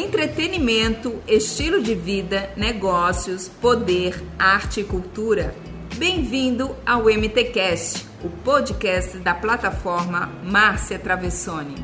entretenimento, estilo de vida, negócios, poder, arte e cultura. Bem-vindo ao MTcast, o podcast da plataforma Márcia Travessoni.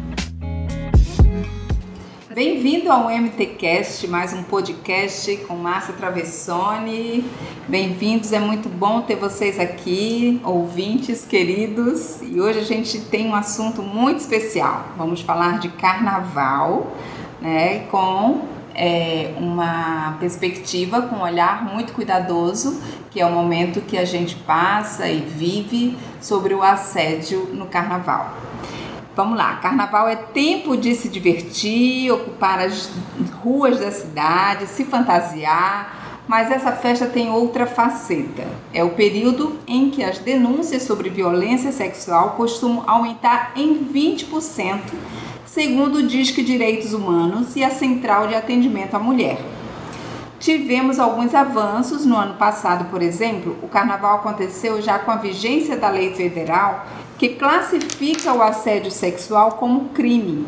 Bem-vindo ao MTcast, mais um podcast com Márcia Travessoni. Bem-vindos, é muito bom ter vocês aqui, ouvintes queridos. E hoje a gente tem um assunto muito especial. Vamos falar de carnaval, né, com é, uma perspectiva, com um olhar muito cuidadoso, que é o momento que a gente passa e vive sobre o assédio no carnaval. Vamos lá, carnaval é tempo de se divertir, ocupar as ruas da cidade, se fantasiar, mas essa festa tem outra faceta. É o período em que as denúncias sobre violência sexual costumam aumentar em 20%, segundo o Disque Direitos Humanos e a Central de Atendimento à Mulher. Tivemos alguns avanços no ano passado, por exemplo, o carnaval aconteceu já com a vigência da lei federal que classifica o assédio sexual como crime.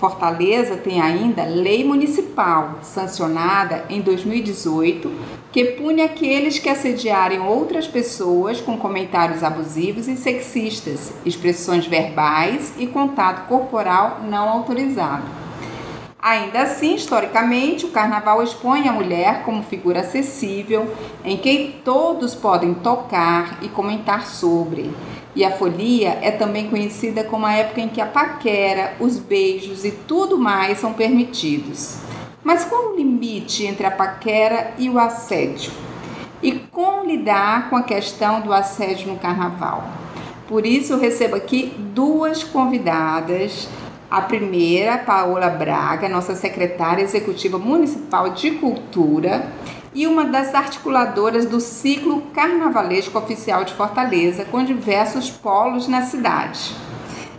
Fortaleza tem ainda lei municipal, sancionada em 2018, que pune aqueles que assediarem outras pessoas com comentários abusivos e sexistas, expressões verbais e contato corporal não autorizado. Ainda assim, historicamente, o carnaval expõe a mulher como figura acessível, em quem todos podem tocar e comentar sobre e a folia é também conhecida como a época em que a paquera, os beijos e tudo mais são permitidos. Mas qual o limite entre a paquera e o assédio? E como lidar com a questão do assédio no carnaval? Por isso, recebo aqui duas convidadas. A primeira, Paola Braga, nossa secretária executiva municipal de cultura, e uma das articuladoras do ciclo carnavalesco oficial de Fortaleza, com diversos polos na cidade.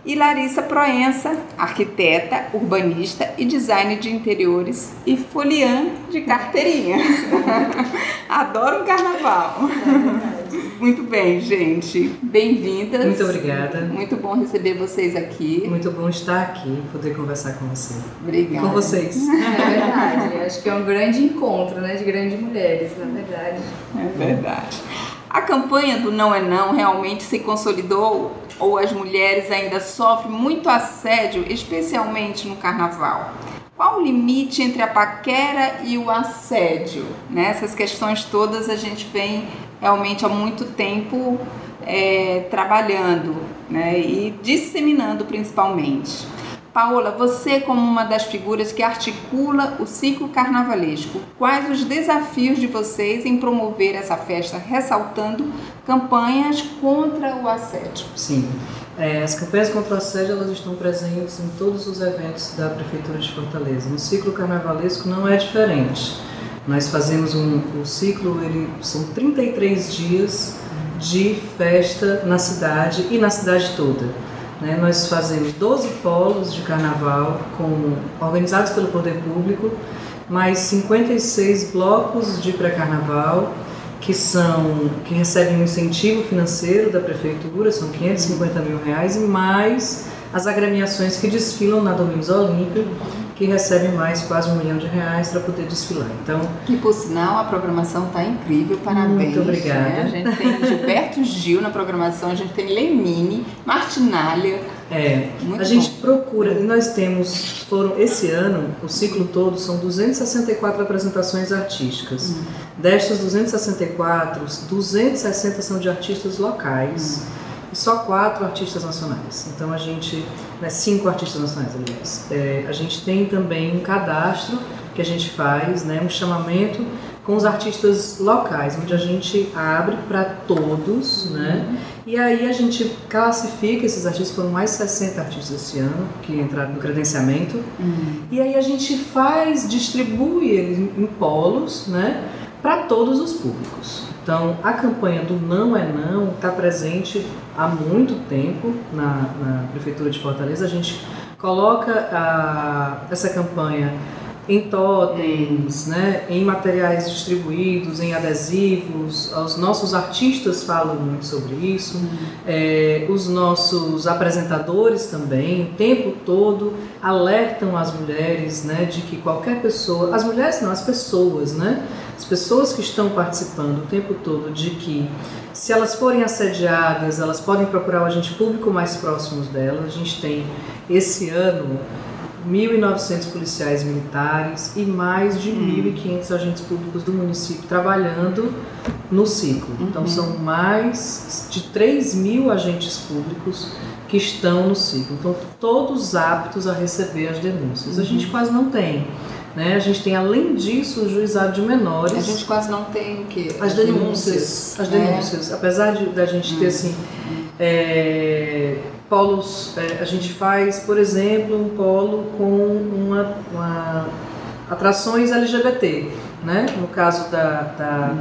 E Larissa Proença, arquiteta, urbanista e designer de interiores e foliã de carteirinha. Adoro o carnaval. Muito bem, gente. Bem-vindas. Muito obrigada. Muito bom receber vocês aqui. Muito bom estar aqui, poder conversar com você. Obrigada. E com vocês. É verdade. Acho que é um grande encontro, né, de grandes mulheres, na verdade. É verdade. A campanha do Não é Não realmente se consolidou ou as mulheres ainda sofrem muito assédio, especialmente no carnaval? Qual o limite entre a paquera e o assédio? Né? Essas questões todas a gente vem realmente há muito tempo é, trabalhando né? e disseminando principalmente. Paola, você como uma das figuras que articula o ciclo carnavalesco, quais os desafios de vocês em promover essa festa, ressaltando campanhas contra o assédio? Sim, é, as campanhas contra o assédio elas estão presentes em todos os eventos da Prefeitura de Fortaleza. No ciclo carnavalesco não é diferente. Nós fazemos um, ciclo, ele, são 33 dias de festa na cidade e na cidade toda. Né? Nós fazemos 12 polos de carnaval organizados pelo poder público, mais 56 blocos de pré-carnaval que são que recebem um incentivo financeiro da prefeitura, são 550 mil reais, e mais as agremiações que desfilam na Domingos Olímpia, que recebem mais quase um milhão de reais para poder desfilar. Então, que por sinal a programação está incrível, parabéns. Muito obrigada. Né? A gente tem Gilberto Gil na programação, a gente tem Lenine, Martinalha. É, Muito a bom. gente procura, e nós temos, foram esse ano, o ciclo todo, são 264 apresentações artísticas. Hum. Destas 264, 260 são de artistas locais. Hum e só quatro artistas nacionais. Então a gente, né, cinco artistas nacionais, aliás. É, a gente tem também um cadastro que a gente faz, né, um chamamento com os artistas locais, onde a gente abre para todos, né? uhum. E aí a gente classifica esses artistas, foram mais 60 artistas esse ano que entraram no credenciamento. Uhum. E aí a gente faz, distribui eles em polos, né? Para todos os públicos. Então, a campanha do Não é Não está presente há muito tempo na, na, Prefeitura de Fortaleza. A gente coloca a, essa campanha em totens, né, em materiais distribuídos, em adesivos. Os nossos artistas falam muito sobre isso, é, os nossos apresentadores também, o tempo todo alertam as mulheres né, de que qualquer pessoa, as mulheres não, as pessoas, né, as pessoas que estão participando o tempo todo, de que se elas forem assediadas, elas podem procurar o agente público mais próximo delas. A gente tem esse ano 1.900 policiais militares e mais de hum. 1.500 agentes públicos do município trabalhando no ciclo. Então, uhum. Então, são mais de 3 mil agentes públicos que estão no ciclo. Então, todos aptos a receber as denúncias. Uhum. A gente quase não tem. Né? A gente tem, além disso, o juizado de menores. A gente quase não tem o quê? As denúncias. As denúncias. É. Apesar de da gente ter, hum. assim, é, polos, é, a gente faz, por exemplo, um polo com uma, uma atrações LGBT, né? No caso da, da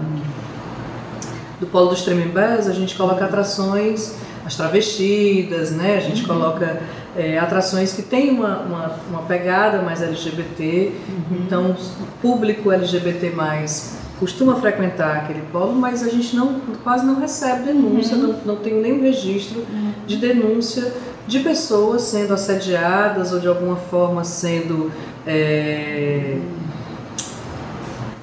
do polo dos Tremembés, a gente coloca atrações, as travestidas, né? A gente uhum. coloca é, atrações que têm uma, uma, uma, pegada mais LGBT, uhum. então o público LGBT mais costuma frequentar aquele polo, mas a gente não, quase não recebe denúncia, uhum. não, não tem nenhum registro uhum. de denúncia de pessoas sendo assediadas ou de alguma forma sendo é,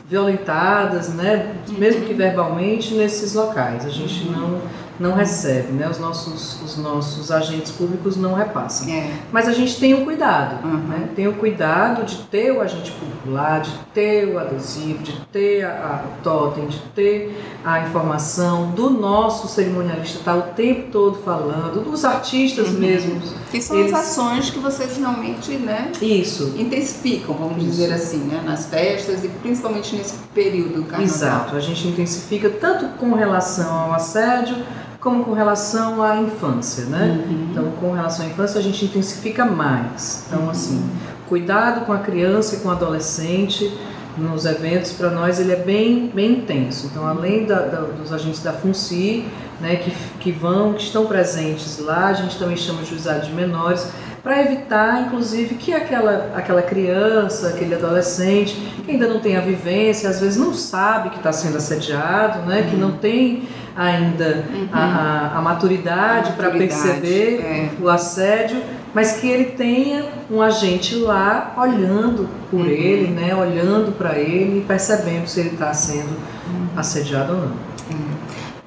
violentadas, né, mesmo que verbalmente, nesses locais. A gente uhum. não não recebe, né? Os nossos, os nossos agentes públicos não repassam. É. Mas a gente tem o cuidado, uhum. né? Tem o cuidado de ter o agente lá, de ter o adesivo, de ter a, a o totem, de ter a informação do nosso cerimonialista estar tá o tempo todo falando, dos artistas uhum. mesmos. Que são Eles... as ações que vocês realmente, né? Isso. Intensificam, vamos Isso. dizer assim, né? Nas festas e principalmente nesse período carnaval. Exato. A gente intensifica tanto com relação ao assédio como com relação à infância, né? Uhum. Então, com relação à infância, a gente intensifica mais. Então, uhum. assim, cuidado com a criança e com o adolescente nos eventos, para nós, ele é bem, bem intenso. Então, além da, da, dos agentes da FUNCI, né, que, que vão, que estão presentes lá, a gente também chama de juizado de menores, para evitar, inclusive, que aquela, aquela criança, aquele adolescente, que ainda não tem a vivência, às vezes não sabe que está sendo assediado, né, que não tem ainda uhum. a, a, a, maturidade para perceber é. o assédio, mas que ele tenha um agente lá olhando por uhum. ele, né, olhando para ele e percebendo se ele está sendo uhum. assediado ou não.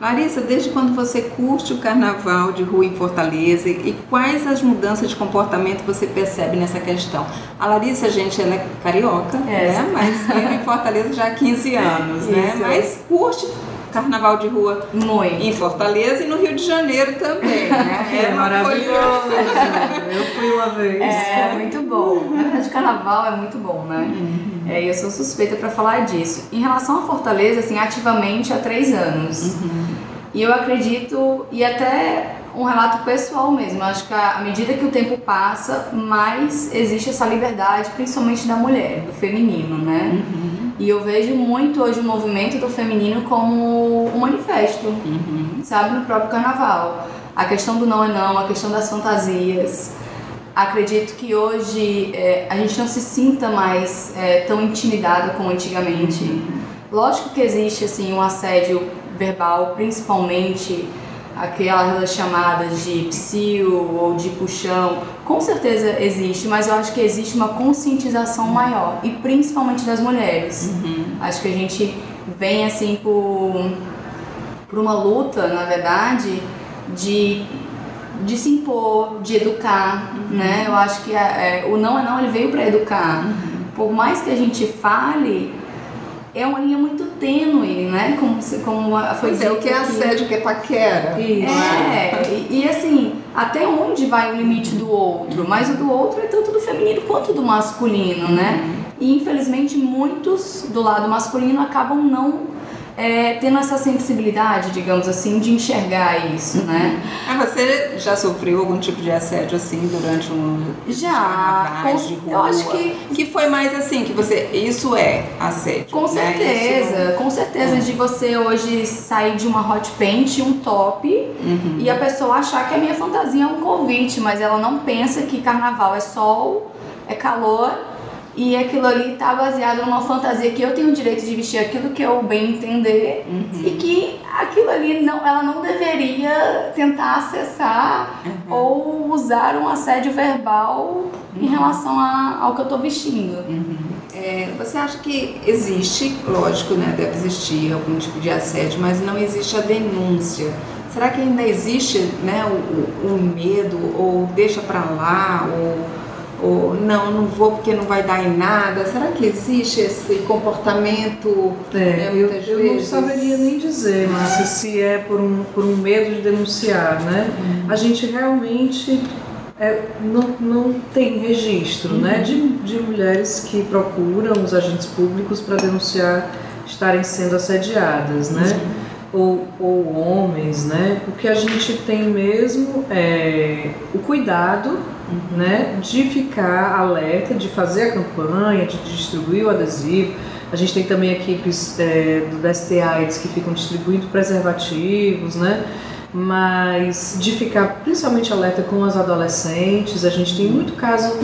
Larissa, desde quando você curte o carnaval de rua em Fortaleza e quais as mudanças de comportamento você percebe nessa questão? A Larissa, gente, ela é carioca, é. né? Mas vive em Fortaleza já há 15 anos, né? Isso. Mas curte carnaval de rua Muito. em Fortaleza e no Rio de Janeiro também, né? É, é maravilhoso. eu fui uma vez. É, muito bom. Na verdade, carnaval é muito bom, né? Uhum. É, eu sou suspeita para falar disso. Em relação a Fortaleza, assim, ativamente há três anos. Uhum. E eu acredito, e até um relato pessoal mesmo. Eu acho que à medida que o tempo passa, mais existe essa liberdade, principalmente da mulher, do feminino, né? Uhum. E eu vejo muito hoje o movimento do feminino como um manifesto, uhum. sabe? No próprio carnaval. A questão do não é não, a questão das fantasias. Acredito que hoje é, a gente não se sinta mais é, tão intimidada como antigamente. Uhum. Lógico que existe assim um assédio verbal, principalmente aquelas chamadas de psil ou de puxão, com certeza existe, mas eu acho que existe uma conscientização maior, e principalmente das mulheres. Uhum. Acho que a gente vem assim por, por uma luta, na verdade, de, de se impor, de educar, uhum. né? Eu acho que é, o não é não, ele veio para educar. Uhum. Por mais que a gente fale, é uma linha muito tênue, né? Como, como foi pois é, o que é assédio, o que é paquera. Isso. É, e, e, assim, até onde vai o limite do outro? Mas o do outro é tanto do feminino quanto do masculino, né? Uhum. E infelizmente muitos do lado masculino acabam não é, tendo essa sensibilidade, digamos assim, de enxergar isso, né? Ah, você já sofreu algum tipo de assédio assim durante um já com, de rua? Eu acho que que foi mais assim que você isso é assédio. Com né? certeza, não... com certeza é. de você hoje sair de uma hot paint, um top uhum. e a pessoa achar que a minha fantasia é um convite, mas ela não pensa que carnaval é sol, é calor e aquilo ali tá baseado numa fantasia que eu tenho o direito de vestir aquilo que eu bem entender uhum. e que aquilo ali não, ela não deveria tentar acessar uhum. ou usar um assédio verbal uhum. em relação a, ao que eu tô vestindo. Uhum. É, você acha que existe, lógico, né, deve existir algum tipo de assédio, mas não existe a denúncia? Será que ainda existe né, o, o medo ou deixa para lá ou ou não, não vou porque não vai dar em nada. Será que existe esse comportamento? É, né, eu, eu não saberia nem dizer, Márcia, se é por um, por um medo de denunciar, né? Uhum. A gente realmente é, não, não tem registro né, uhum. né, de, de mulheres que procuram os agentes públicos para denunciar estarem sendo assediadas, né? Ou, ou homens, né? O que a gente tem mesmo é o cuidado né, de ficar alerta, de fazer a campanha, de distribuir o adesivo. A gente tem também equipes é, do DST AIDS que ficam distribuindo preservativos, né? Mas de ficar principalmente alerta com as adolescentes. A gente tem muito caso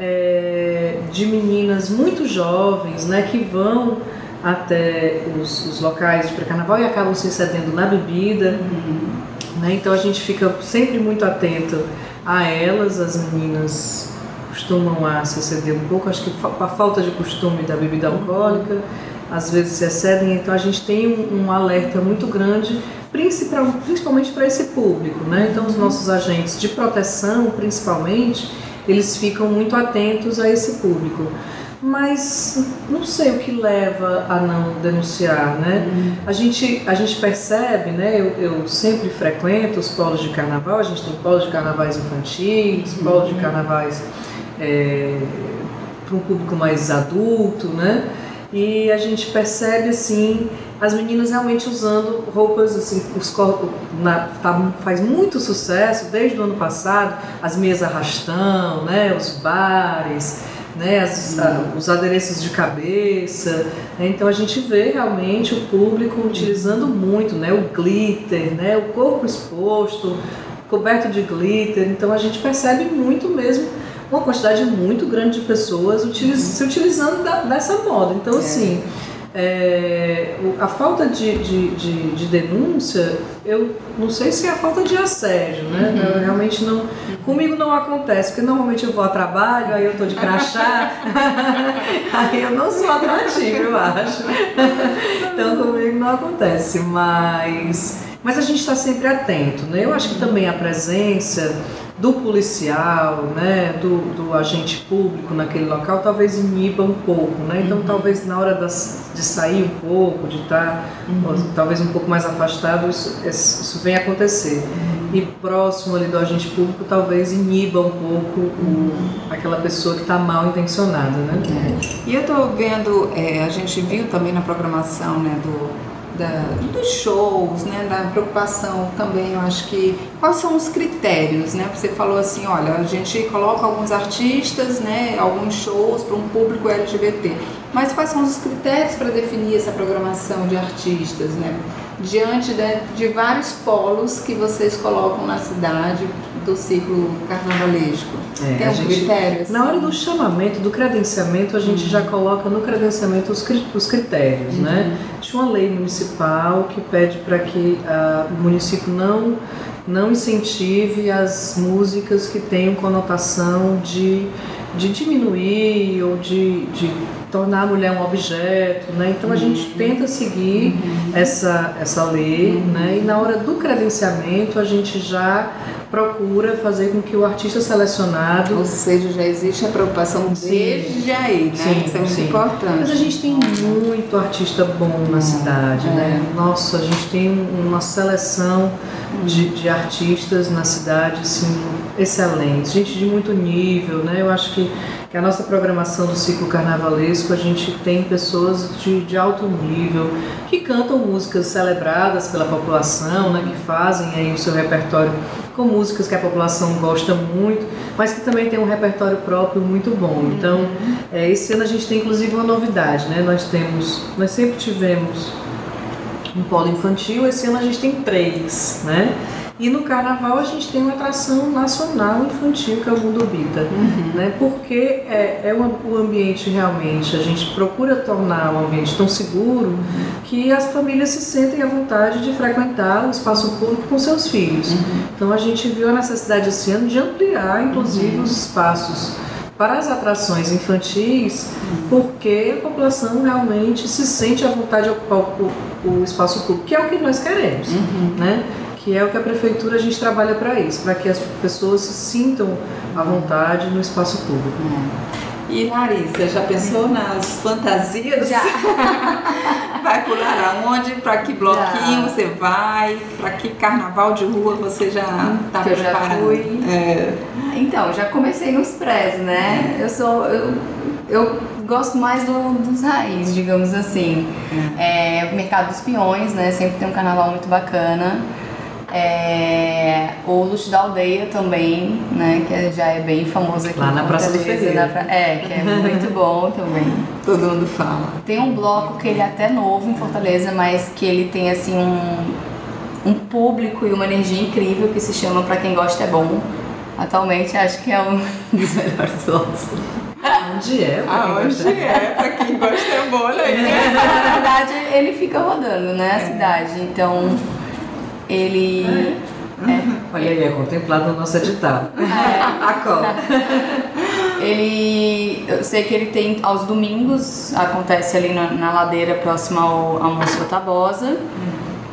é, de meninas muito jovens, né, que vão até os, os locais de pré-carnaval e acabam se excedendo na bebida. Uhum. Né? Então a gente fica sempre muito atento a elas, as meninas costumam a se exceder um pouco, acho que a falta de costume da bebida alcoólica, às vezes se excedem, então a gente tem um, um alerta muito grande, principalmente para esse público, né? Então os nossos agentes de proteção, principalmente, eles ficam muito atentos a esse público mas não sei o que leva a não denunciar, né? Uhum. A, gente, a gente percebe, né? Eu, eu sempre frequento os polos de carnaval, a gente tem polos de carnavais infantis, uhum. polos de carnavais é, para um público mais adulto, né? E a gente percebe assim as meninas realmente usando roupas assim, os corpos na, tá, faz muito sucesso desde o ano passado, as meias arrastão, né? Os bares né, as, a, os adereços de cabeça. Né, então a gente vê realmente o público utilizando muito né, o glitter, né, o corpo exposto, coberto de glitter. Então a gente percebe muito mesmo uma quantidade muito grande de pessoas utiliz, se utilizando da, dessa moda. Então, é. assim é, a falta de, de, de, de, denúncia, eu não sei se é a falta de assédio, né? Uhum. realmente não. Comigo não acontece, porque normalmente eu vou a trabalho, aí eu tô de crachá, aí eu não sou atrativa, eu acho. então comigo não acontece, mas. Mas a gente está sempre atento, né? Eu acho que também a presença do policial, né, do, do, agente público naquele local, talvez iniba um pouco, né? Então, uhum. talvez na hora das, de sair um pouco, de estar uhum. talvez um pouco mais afastado, isso, isso vem acontecer. Uhum. E próximo ali do agente público, talvez iniba um pouco o, aquela pessoa que está mal intencionada, né? É. E eu estou vendo, é, a gente viu também na programação, né, do da, dos shows, né, da preocupação também, eu acho que quais são os critérios, né? Você falou assim, olha, a gente coloca alguns artistas, né, alguns shows para um público LGBT, mas quais são os critérios para definir essa programação de artistas, né? Diante de, de vários polos que vocês colocam na cidade do ciclo carnavalesco? É, Tem um gente, critério? Assim? Na hora do chamamento, do credenciamento, a gente uhum. já coloca no credenciamento os, os critérios, uhum. né? Tinha uma lei municipal que pede para que uh, o município não, não incentive as músicas que tenham conotação de, de diminuir ou de, de tornar a mulher um objeto, né? Então a gente uhum. tenta seguir uhum. essa, essa lei, né? E na hora do credenciamento a gente já procura fazer com que o artista selecionado. Ou seja, já existe a preocupação desde aí, né? Sim, Isso é muito sim. importante. Mas a gente tem muito artista bom na cidade, né? é. né? Nossa, a gente tem uma seleção de, de artistas na cidade, assim, excelente, gente de muito nível, né? Eu acho que que a nossa programação do ciclo carnavalesco a gente tem pessoas de, de alto nível que cantam músicas celebradas pela população, né, que fazem aí o seu repertório com músicas que a população gosta muito, mas que também tem um repertório próprio muito bom. Então, é, esse ano a gente tem inclusive uma novidade, né? Nós temos, nós sempre tivemos um polo infantil, esse ano a gente tem três, né? E no carnaval a gente tem uma atração nacional infantil que é o Mundo Bita, uhum. né? Porque é, é um, o ambiente realmente, a gente procura tornar o ambiente tão seguro uhum. que as famílias se sentem à vontade de frequentar o espaço público com seus filhos. Uhum. Então a gente viu a necessidade esse ano de ampliar, inclusive, uhum. os espaços para as atrações infantis, porque a população realmente se sente à vontade de ocupar o, o espaço público, que é o que nós queremos, uhum. né? Que é o que a prefeitura a gente trabalha para isso, para que as pessoas se sintam à vontade no espaço público. E Larissa, já pensou nas fantasias? Já. vai pular aonde? Para que bloquinho já. você vai? Para que carnaval de rua você já está preparando? Eu já fui. É. Então, já comecei nos prés, né? Eu sou. Eu, eu gosto mais do, dos raízes, digamos assim. É. é, Mercado dos Peões, né? Sempre tem um carnaval muito bacana. É, o Luxo da Aldeia também, né? Que já é bem famoso aqui. Lá na Praça do Ferreira. Pra, é, que é muito bom também. Todo mundo fala. Tem um bloco que ele é até novo em Fortaleza, mas que ele tem assim um, um público e uma energia incrível que se chama Pra Quem Gosta é Bom. Atualmente acho que é um dos melhores blocos. Onde é? Aonde é? Pra quem gosta é bom, né? Na verdade, ele fica rodando, né? A é. cidade. Então ele. É. Olha aí, é contemplado no nosso edital. É. A cola. Ele. Eu sei que ele tem aos domingos, acontece ali na, na ladeira próxima ao, ao Moço Tabosa.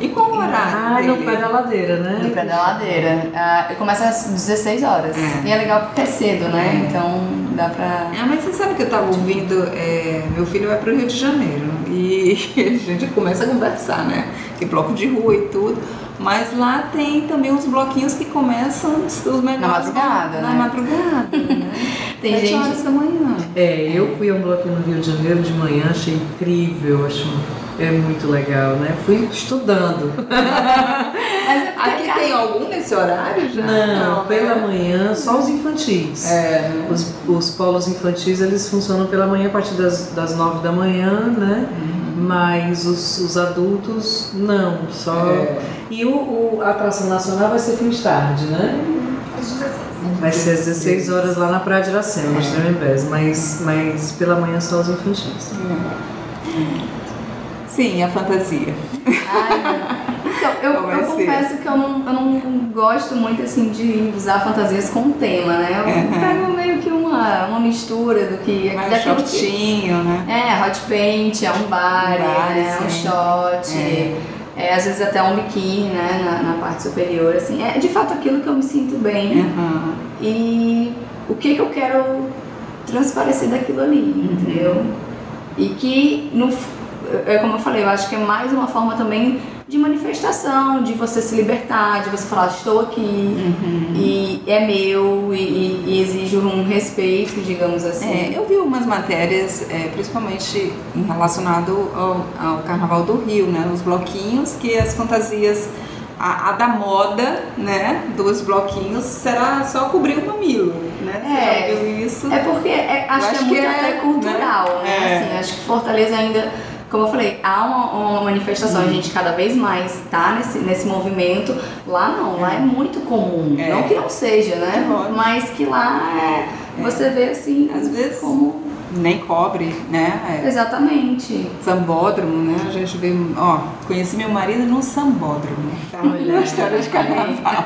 E qual o horário? Ah, no pé da ladeira, né? No pé da ladeira. Ah, começa às 16 horas. É. E é legal porque é cedo, né? É. Então dá pra. Ah, mas você sabe que eu tava ouvindo. É, meu filho vai pro Rio de Janeiro. E a gente começa a conversar, né? Que bloco de rua e tudo. Mas lá tem também uns bloquinhos que começam os melhores. Na madrugada, na né? madrugada, né? tem gente. horas da manhã. É, eu fui a um bloquinho no Rio de Janeiro de manhã, achei incrível, acho é muito legal, né? Fui estudando. Mas é aqui tem algum nesse horário já? Não, Não pela né? manhã, só os infantis. É. Os, os polos infantis, eles funcionam pela manhã a partir das, das 9 da manhã, né? Uhum. Mas os, os adultos, não, só... É. E o, o, a atração nacional vai ser fim de tarde, né? Vai ser às 16 horas lá na Praia de Iracema, no é. mas, mas pela manhã só os infantis. É. Sim, a fantasia. Ai, então, eu, eu confesso que eu não, eu não gosto muito assim de usar fantasias com tema, né? Eu uhum. pego meio que uma, uma mistura do que. Mais shortinho, que, né? É, hot paint, é um bar, né? é um shot. É. é. às vezes até um biquíni, né, na, na, parte superior, assim, é de fato aquilo que eu me sinto bem uhum. e o que, que eu quero transparecer daquilo ali, uhum. entendeu? E que no, é como eu falei, eu acho que é mais uma forma também de manifestação, de você se libertar, de você falar, estou aqui uhum. e é meu e, e, exige um respeito, digamos assim. É, eu vi umas matérias, é, principalmente relacionado ao, ao, Carnaval do Rio, né? Os bloquinhos que as fantasias a, a, da moda, né, dos bloquinhos, será só cobrir o mamilo, né? É, isso? É porque é, acho, acho, que é muito que é, até cultural, né? né? É. Assim, acho que Fortaleza ainda como eu falei, há uma, uma manifestação, a uhum. gente cada vez mais está nesse, nesse movimento. Lá não, lá é muito comum. É. Não que não seja, né? Mas que lá é, é. você vê assim, às vezes como nem cobre, né? É. Exatamente. Sambódromo, né? A gente vê, ó, conheci meu marido num sambódromo. Tá? Olha, história de carnaval.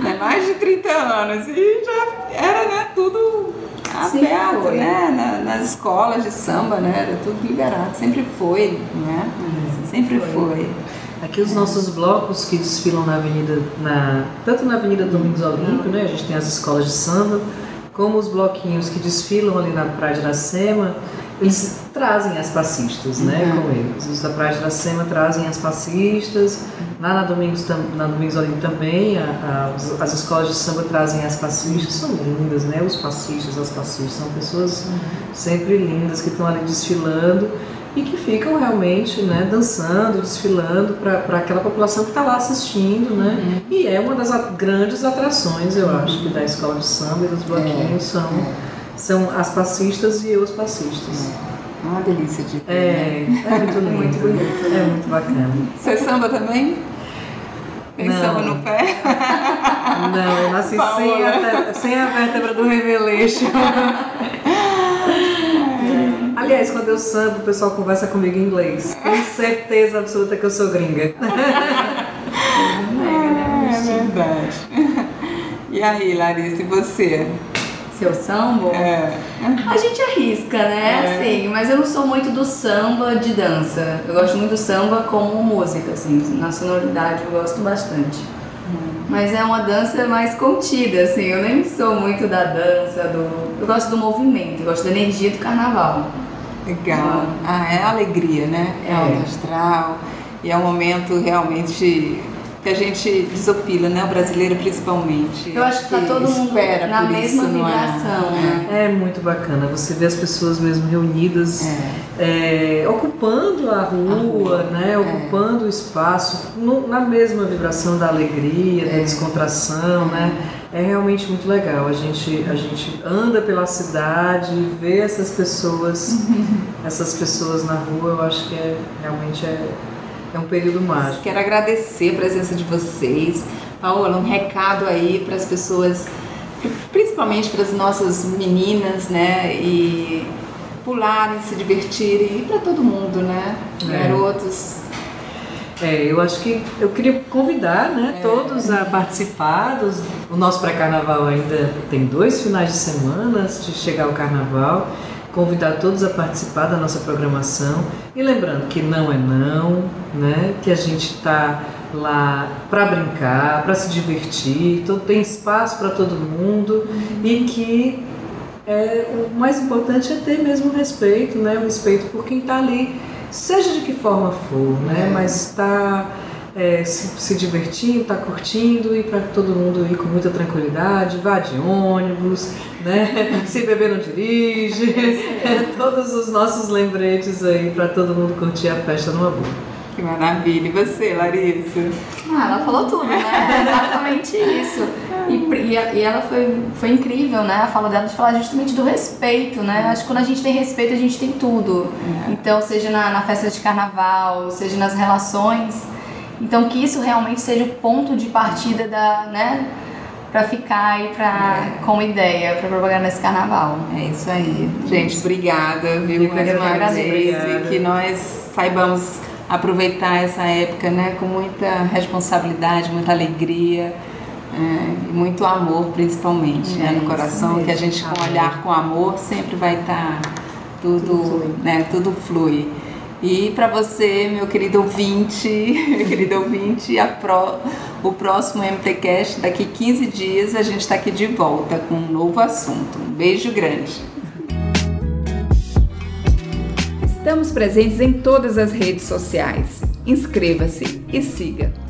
né? Mais de 30 anos. E já era, né, tudo aberto, né? Na, nas escolas de samba, né? Era tudo liberado. Sempre foi, né? Uhum. Sempre foi. Aqui os nossos blocos que desfilam na avenida, na, tanto na Avenida Domingos Olímpico, né? A gente tem as escolas de samba, como os bloquinhos que desfilam ali na Praia de Iracema, eles trazem as passistas, né, uhum. com eles. Os da Praia de Iracema trazem as passistas, lá na Domingos, na Domingos Olímpico também, a, a, as escolas de samba trazem as passistas, são lindas, né, os passistas, as passistas, são pessoas uhum. sempre lindas que estão ali desfilando e que ficam realmente né, dançando, desfilando para aquela população que está lá assistindo, né? Uhum. E é uma das grandes atrações, eu acho, que da escola de samba e dos bloquinhos é. são são as passistas e os passistas. É uma delícia de ver. É, né? é muito lindo. muito bonito. É muito bacana. Você samba também? Tem samba no pé? Não, eu nasci sem a, sem a vértebra do reveleixo. Aliás, quando eu sambo, o pessoal conversa comigo em inglês. Tenho certeza absoluta que eu sou gringa. é verdade. E aí, Larissa, e você? Seu samba? É. A gente arrisca, né? É. Assim, mas eu não sou muito do samba de dança. Eu gosto muito do samba como música, assim, na sonoridade eu gosto bastante. Hum. Mas é uma dança mais contida, assim, eu nem sou muito da dança, do. Eu gosto do movimento, eu gosto da energia do carnaval. Legal. Ah, é alegria, né? É, é alto astral. E é um momento realmente que a gente desopila, né? O brasileiro principalmente. Eu acho que tá todo mundo na mesma isso, é? vibração, né? É muito bacana. Você vê as pessoas mesmo reunidas, é. É, ocupando a rua, a rua né? É. Ocupando o espaço, no, na mesma vibração da alegria, da é. descontração, né? É realmente muito legal. A gente, a gente anda pela cidade, vê essas pessoas, essas pessoas na rua. Eu acho que é realmente é é um período mágico. Quero agradecer a presença de vocês. Paola, um recado aí para as pessoas, principalmente para as nossas meninas, né? E pularem, se divertirem e para todo mundo, né? É. Garotos. É, eu acho que eu queria convidar né, é. todos a participar. Dos, o nosso pré-carnaval ainda tem dois finais de semana antes de chegar o carnaval convidar todos a participar da nossa programação e lembrando que não é não, né? Que a gente está lá para brincar, para se divertir, todo, tem espaço para todo mundo e que é, o mais importante é ter mesmo respeito, né? O respeito por quem está ali, seja de que forma for, né? É. Mas está é, se, se divertindo, tá curtindo e para todo mundo ir com muita tranquilidade, vá de ônibus, né? Se beber não dirige, todos os nossos lembretes aí para todo mundo curtir a festa numa boa. Que maravilha. E você, Larissa? Ah, ela falou tudo, né? exatamente isso. E, e, e, ela foi, foi incrível, né? A fala dela de falar justamente do respeito, né? Acho que quando a gente tem respeito, a gente tem tudo. É. Então, seja na, na festa de carnaval, seja nas relações então que isso realmente seja o ponto de partida da, né, para ficar aí pra, é. como ideia para propagar nesse carnaval. É isso aí. Gente, obrigada, viu? Mais uma vez. E que nós saibamos aproveitar essa época né, com muita responsabilidade, muita alegria. É, e muito amor principalmente é, né, no coração, que a gente com olhar com amor sempre vai estar tá tudo, tudo flui. Né, tudo flui. E para você, meu querido ouvinte, meu querido ouvinte, pro, o próximo MTCast, daqui 15 dias, a gente está aqui de volta com um novo assunto. Um beijo grande. Estamos presentes em todas as redes sociais. Inscreva-se e siga